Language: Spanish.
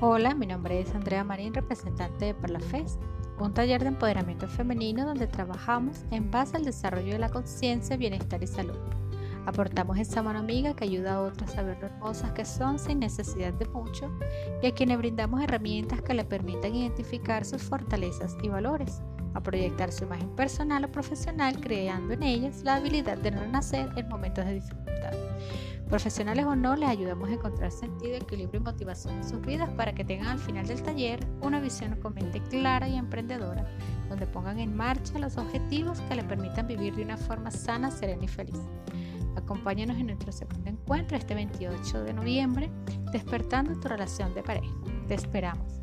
Hola, mi nombre es Andrea Marín, representante de Parlafest, un taller de empoderamiento femenino donde trabajamos en base al desarrollo de la conciencia, bienestar y salud. Aportamos esa mano amiga que ayuda a otras a ver lo hermosas que son sin necesidad de mucho y a quienes brindamos herramientas que le permitan identificar sus fortalezas y valores, a proyectar su imagen personal o profesional creando en ellas la habilidad de no renacer en momentos de dificultad. Profesionales o no, les ayudamos a encontrar sentido, equilibrio y motivación en sus vidas para que tengan al final del taller una visión con mente clara y emprendedora, donde pongan en marcha los objetivos que les permitan vivir de una forma sana, serena y feliz. Acompáñanos en nuestro segundo encuentro este 28 de noviembre, despertando tu relación de pareja. Te esperamos.